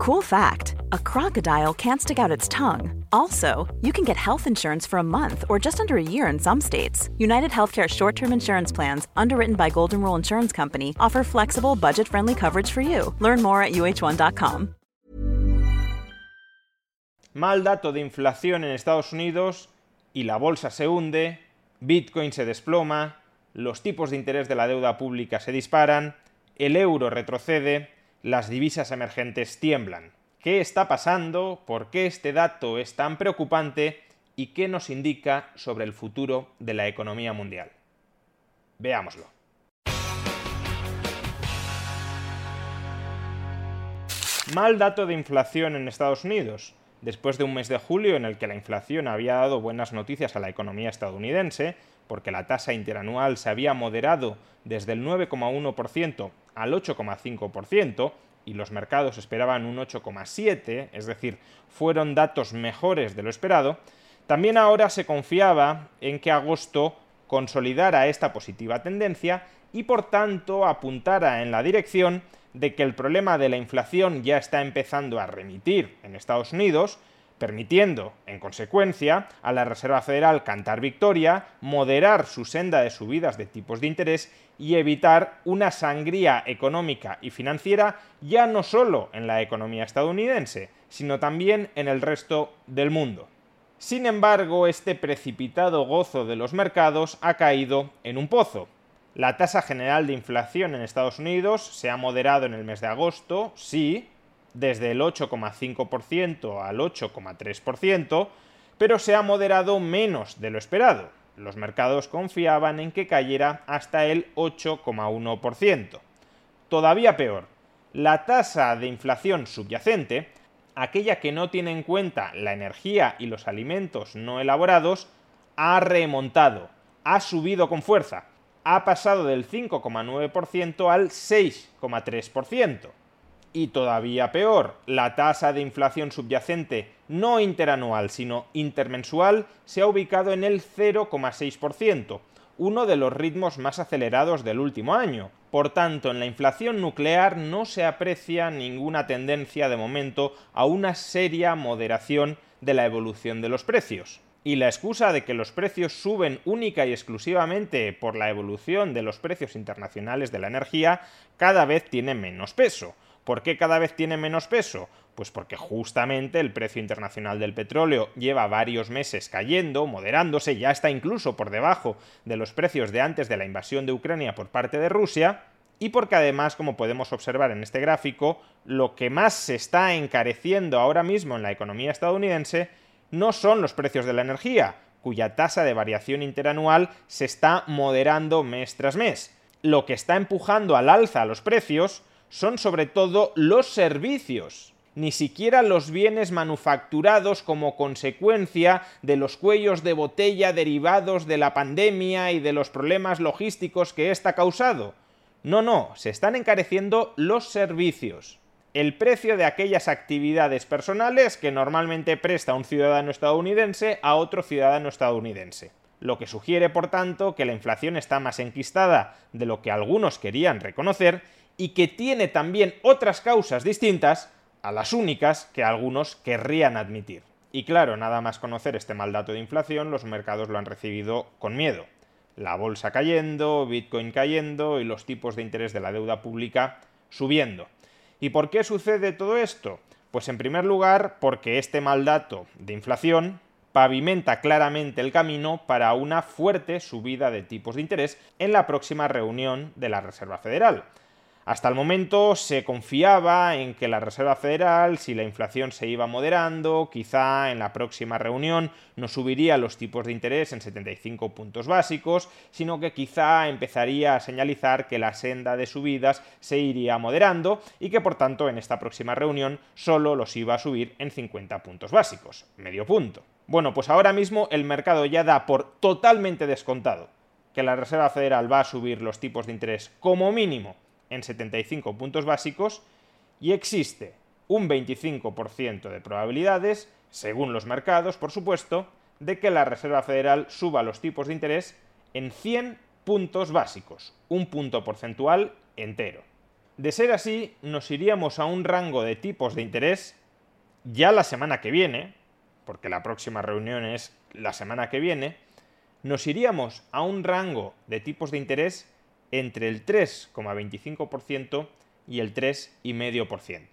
Cool fact a crocodile can't stick out its tongue. Also, you can get health insurance for a month or just under a year in some states. United Healthcare short term insurance plans, underwritten by Golden Rule Insurance Company, offer flexible, budget friendly coverage for you. Learn more at uh1.com. Mal dato de inflación en Estados Unidos y la bolsa se hunde, Bitcoin se desploma, los tipos de interés de la deuda pública se disparan, el euro retrocede, las divisas emergentes tiemblan. ¿Qué está pasando? ¿Por qué este dato es tan preocupante? ¿Y qué nos indica sobre el futuro de la economía mundial? Veámoslo. Mal dato de inflación en Estados Unidos. Después de un mes de julio en el que la inflación había dado buenas noticias a la economía estadounidense, porque la tasa interanual se había moderado desde el 9,1% al 8,5%, y los mercados esperaban un 8,7%, es decir, fueron datos mejores de lo esperado, también ahora se confiaba en que agosto consolidara esta positiva tendencia y por tanto apuntara en la dirección de que el problema de la inflación ya está empezando a remitir en Estados Unidos, permitiendo, en consecuencia, a la Reserva Federal cantar victoria, moderar su senda de subidas de tipos de interés y evitar una sangría económica y financiera ya no solo en la economía estadounidense, sino también en el resto del mundo. Sin embargo, este precipitado gozo de los mercados ha caído en un pozo. La tasa general de inflación en Estados Unidos se ha moderado en el mes de agosto, sí, desde el 8,5% al 8,3%, pero se ha moderado menos de lo esperado. Los mercados confiaban en que cayera hasta el 8,1%. Todavía peor, la tasa de inflación subyacente, aquella que no tiene en cuenta la energía y los alimentos no elaborados, ha remontado, ha subido con fuerza, ha pasado del 5,9% al 6,3%. Y todavía peor, la tasa de inflación subyacente no interanual, sino intermensual, se ha ubicado en el 0,6%, uno de los ritmos más acelerados del último año. Por tanto, en la inflación nuclear no se aprecia ninguna tendencia de momento a una seria moderación de la evolución de los precios. Y la excusa de que los precios suben única y exclusivamente por la evolución de los precios internacionales de la energía cada vez tiene menos peso. ¿Por qué cada vez tiene menos peso? Pues porque justamente el precio internacional del petróleo lleva varios meses cayendo, moderándose, ya está incluso por debajo de los precios de antes de la invasión de Ucrania por parte de Rusia, y porque además, como podemos observar en este gráfico, lo que más se está encareciendo ahora mismo en la economía estadounidense no son los precios de la energía, cuya tasa de variación interanual se está moderando mes tras mes. Lo que está empujando al alza a los precios son sobre todo los servicios, ni siquiera los bienes manufacturados como consecuencia de los cuellos de botella derivados de la pandemia y de los problemas logísticos que ésta ha causado. No, no, se están encareciendo los servicios. El precio de aquellas actividades personales que normalmente presta un ciudadano estadounidense a otro ciudadano estadounidense. Lo que sugiere, por tanto, que la inflación está más enquistada de lo que algunos querían reconocer y que tiene también otras causas distintas a las únicas que algunos querrían admitir. Y claro, nada más conocer este mal dato de inflación, los mercados lo han recibido con miedo. La bolsa cayendo, Bitcoin cayendo y los tipos de interés de la deuda pública subiendo. ¿Y por qué sucede todo esto? Pues en primer lugar porque este mal dato de inflación pavimenta claramente el camino para una fuerte subida de tipos de interés en la próxima reunión de la Reserva Federal. Hasta el momento se confiaba en que la Reserva Federal, si la inflación se iba moderando, quizá en la próxima reunión no subiría los tipos de interés en 75 puntos básicos, sino que quizá empezaría a señalizar que la senda de subidas se iría moderando y que por tanto en esta próxima reunión solo los iba a subir en 50 puntos básicos, medio punto. Bueno, pues ahora mismo el mercado ya da por totalmente descontado que la Reserva Federal va a subir los tipos de interés como mínimo en 75 puntos básicos y existe un 25% de probabilidades, según los mercados, por supuesto, de que la Reserva Federal suba los tipos de interés en 100 puntos básicos, un punto porcentual entero. De ser así, nos iríamos a un rango de tipos de interés ya la semana que viene, porque la próxima reunión es la semana que viene, nos iríamos a un rango de tipos de interés entre el 3,25% y el 3,5%.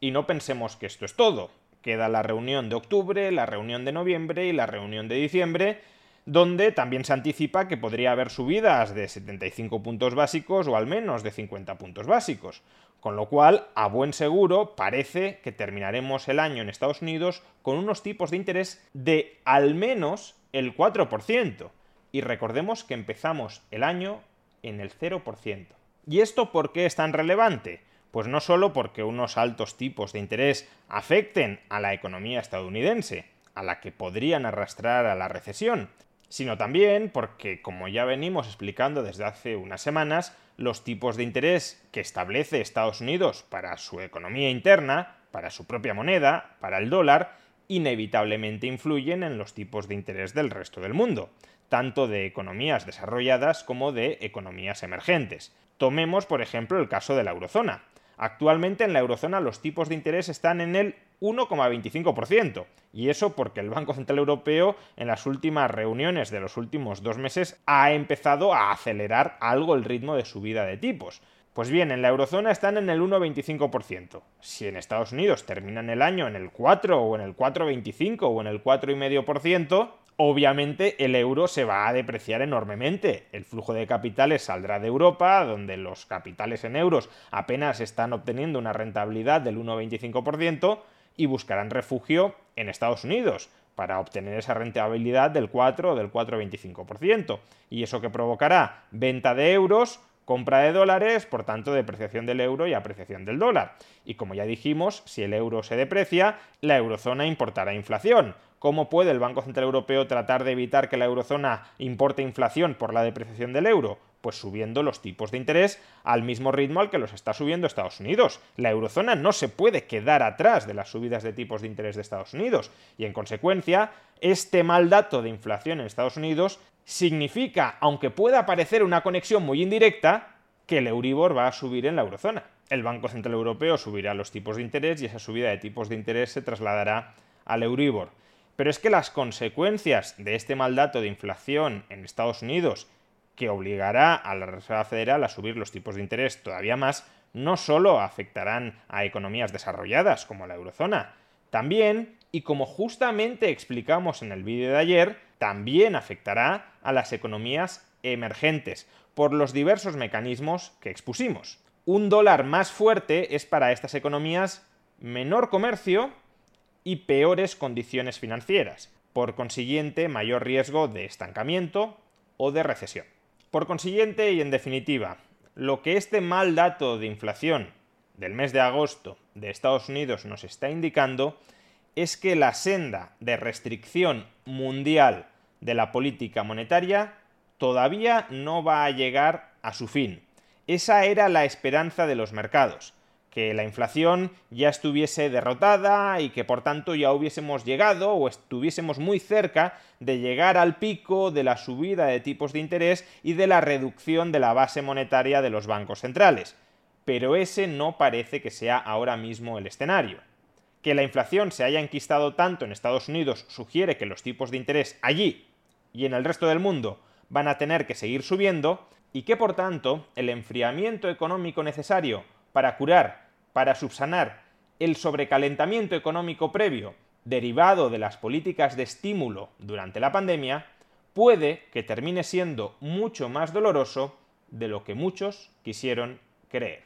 Y no pensemos que esto es todo. Queda la reunión de octubre, la reunión de noviembre y la reunión de diciembre, donde también se anticipa que podría haber subidas de 75 puntos básicos o al menos de 50 puntos básicos. Con lo cual, a buen seguro, parece que terminaremos el año en Estados Unidos con unos tipos de interés de al menos el 4%. Y recordemos que empezamos el año en el 0%. ¿Y esto por qué es tan relevante? Pues no solo porque unos altos tipos de interés afecten a la economía estadounidense, a la que podrían arrastrar a la recesión, sino también porque, como ya venimos explicando desde hace unas semanas, los tipos de interés que establece Estados Unidos para su economía interna, para su propia moneda, para el dólar, inevitablemente influyen en los tipos de interés del resto del mundo, tanto de economías desarrolladas como de economías emergentes. Tomemos, por ejemplo, el caso de la eurozona. Actualmente en la eurozona los tipos de interés están en el 1,25%. Y eso porque el Banco Central Europeo en las últimas reuniones de los últimos dos meses ha empezado a acelerar algo el ritmo de subida de tipos. Pues bien, en la eurozona están en el 1,25%. Si en Estados Unidos terminan el año en el 4 o en el 4,25 o en el 4,5%, obviamente el euro se va a depreciar enormemente. El flujo de capitales saldrá de Europa, donde los capitales en euros apenas están obteniendo una rentabilidad del 1,25%, y buscarán refugio en Estados Unidos para obtener esa rentabilidad del 4 o del 4,25%. Y eso que provocará venta de euros, compra de dólares, por tanto depreciación del euro y apreciación del dólar. Y como ya dijimos, si el euro se deprecia, la eurozona importará inflación. ¿Cómo puede el Banco Central Europeo tratar de evitar que la eurozona importe inflación por la depreciación del euro? Pues subiendo los tipos de interés al mismo ritmo al que los está subiendo Estados Unidos. La eurozona no se puede quedar atrás de las subidas de tipos de interés de Estados Unidos y en consecuencia este mal dato de inflación en Estados Unidos significa, aunque pueda parecer una conexión muy indirecta, que el Euribor va a subir en la eurozona. El Banco Central Europeo subirá los tipos de interés y esa subida de tipos de interés se trasladará al Euribor. Pero es que las consecuencias de este mal dato de inflación en Estados Unidos, que obligará a la Reserva Federal a subir los tipos de interés todavía más, no solo afectarán a economías desarrolladas como la eurozona, también, y como justamente explicamos en el vídeo de ayer, también afectará a las economías emergentes, por los diversos mecanismos que expusimos. Un dólar más fuerte es para estas economías menor comercio y peores condiciones financieras, por consiguiente mayor riesgo de estancamiento o de recesión. Por consiguiente y en definitiva, lo que este mal dato de inflación del mes de agosto de Estados Unidos nos está indicando es que la senda de restricción mundial de la política monetaria todavía no va a llegar a su fin. Esa era la esperanza de los mercados que la inflación ya estuviese derrotada y que por tanto ya hubiésemos llegado o estuviésemos muy cerca de llegar al pico de la subida de tipos de interés y de la reducción de la base monetaria de los bancos centrales. Pero ese no parece que sea ahora mismo el escenario. Que la inflación se haya enquistado tanto en Estados Unidos sugiere que los tipos de interés allí y en el resto del mundo van a tener que seguir subiendo y que por tanto el enfriamiento económico necesario para curar para subsanar el sobrecalentamiento económico previo derivado de las políticas de estímulo durante la pandemia, puede que termine siendo mucho más doloroso de lo que muchos quisieron creer.